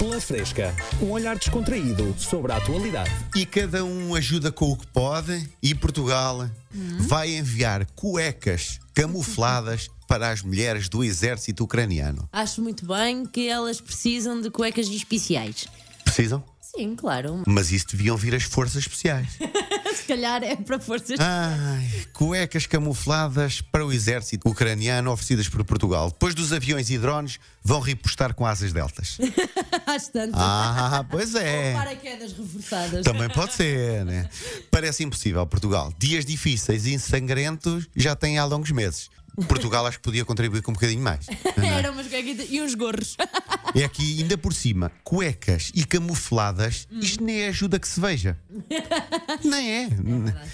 Pela Fresca, um olhar descontraído sobre a atualidade. E cada um ajuda com o que pode, e Portugal vai enviar cuecas camufladas para as mulheres do exército ucraniano. Acho muito bem que elas precisam de cuecas especiais. Precisam? Sim, claro. Mas isso deviam vir as forças especiais. Se calhar é para forças. Ai, cuecas camufladas para o exército ucraniano oferecidas por Portugal. Depois dos aviões e drones, vão repostar com asas deltas. Às tantas. Ah, pois é. Paraquedas reforçadas. Também pode ser, né? Parece impossível, Portugal. Dias difíceis e sangrentos já têm há longos meses. Portugal acho que podia contribuir com um bocadinho mais. Eram umas cuequitas e uns gorros. É que ainda por cima, cuecas e camufladas, isto nem é ajuda que se veja. Nem é.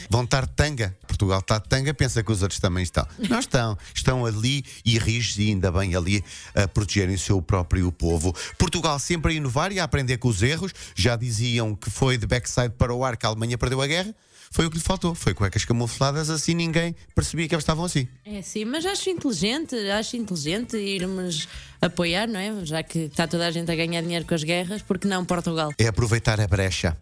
Vão estar tanga. Portugal está de tanga, pensa que os outros também estão. Não estão. Estão ali e rijos e ainda bem ali a protegerem o seu próprio povo. Portugal sempre a inovar e a aprender com os erros. Já diziam que foi de backside para o ar que a Alemanha perdeu a guerra. Foi o que lhe faltou. Foi cuecas camufladas, assim ninguém percebia que elas estavam assim. É sim, mas acho inteligente, acho inteligente irmos apoiar, não é? Já que está toda a gente a ganhar dinheiro com as guerras, porque não Portugal? É aproveitar a brecha.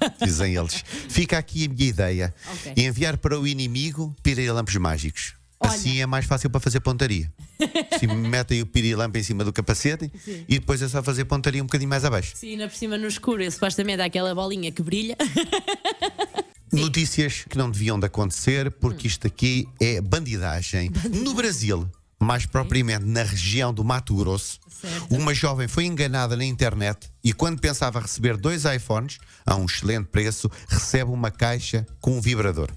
Dizem eles. Fica aqui a minha ideia. Ok. Enviar para o inimigo pirilampos mágicos. Olha. Assim é mais fácil para fazer pontaria. Se metem o pirilampo em cima do capacete Sim. e depois é só fazer pontaria um bocadinho mais abaixo. Sim, ainda por cima no escuro, e supostamente há aquela bolinha que brilha. Notícias que não deviam de acontecer porque isto aqui é bandidagem. No Brasil, mais propriamente na região do Mato Grosso, Certo. uma jovem foi enganada na internet e quando pensava receber dois iPhones a um excelente preço, recebe uma caixa com um vibrador.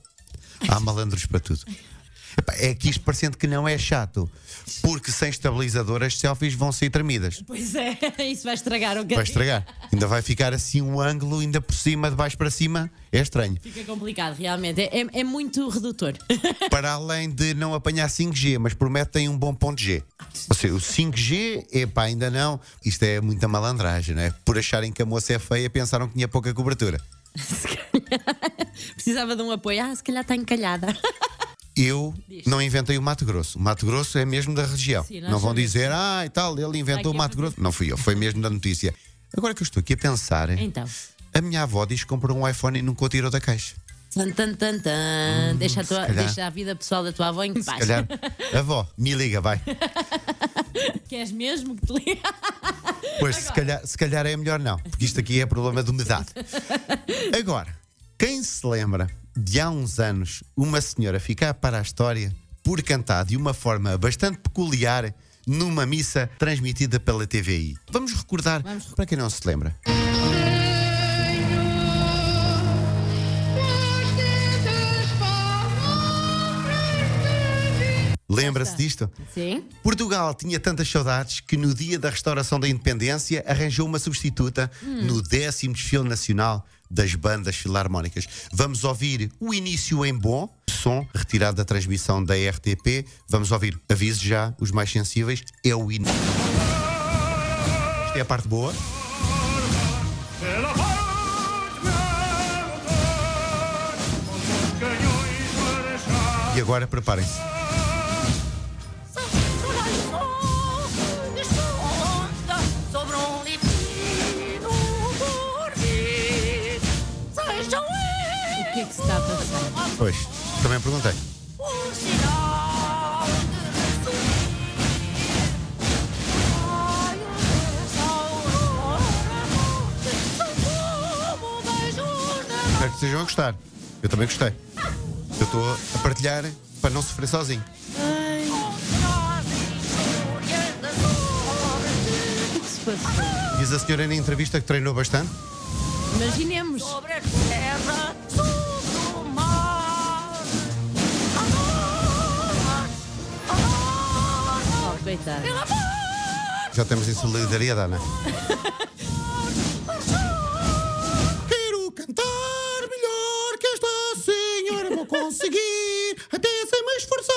Há malandros para tudo. É que isto parecendo que não é chato, porque sem estabilizador as selfies vão sair tremidas. Pois é, isso vai estragar o Vai que estragar. Ainda vai ficar assim um ângulo, ainda por cima, de baixo para cima. É estranho. Fica complicado, realmente. É, é- é muito redutor. para além de não apanhar 5G, mas prometem um bom ponto G. Ou seja, o 5G, epá, ainda não. Isto é muita malandragem, não é? Por acharem que a moça é feia, pensaram que tinha pouca cobertura. Precisava de um apoio. Ah, se calhar está encalhada. Eu não inventei o Mato Grosso. O Mato Grosso é mesmo da região. Sim, não vão dizer, ah, e tal, ele inventou o Mato Grosso. Não fui eu, foi mesmo da notícia. Agora que eu estou aqui a pensar, Então. a minha avó diz que comprou um iPhone e nunca o tirou da caixa. Tan, tan, tan, tan. deixa, a tua, Hum, deixa a vida pessoal da tua avó em Se paz. calhar, avó, me liga, vai. Queres mesmo que te ligue? Pois, se calhar, se calhar é melhor não, porque isto aqui é problema de umidade. Agora, quem se lembra de há uns anos uma senhora ficar para a história por cantar de uma forma bastante peculiar numa missa transmitida pela TVI? Vamos recordar, Vamos para quem não se lembra. Lembra-se disto? Sim. Portugal tinha tantas saudades que no dia da restauração da independência arranjou uma substituta no décimo desfile nacional das bandas filarmónicas. Vamos ouvir o início em bom, som retirado da transmissão da RTP. Vamos ouvir, aviso já, os mais sensíveis, é o início. Isto é a parte boa. E agora preparem-se. Que é que se está a passar? Pois, também perguntei. Espero que estejam a gostar. Eu também gostei. Eu estou a partilhar para não sofrer sozinho. O que se passou? Diz a senhora na entrevista que treinou bastante. Imaginemos. Sobre a terra, amor, Oh, coitado. Já temos em solidariedade, não é? Quero cantar melhor que esta senhora. Vou conseguir até sem me esforçar.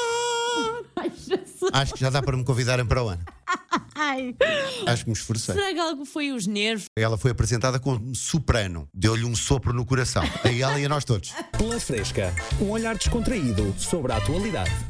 Ai, Jesus. Acho que já dá para me convidarem para o ano. Ai. Acho que me esforcei. Será que algo foi os nervos? Ela foi apresentada como soprano. Deu-lhe um sopro no coração. A ela e a nós todos. Pela Fresca, um olhar descontraído sobre a atualidade.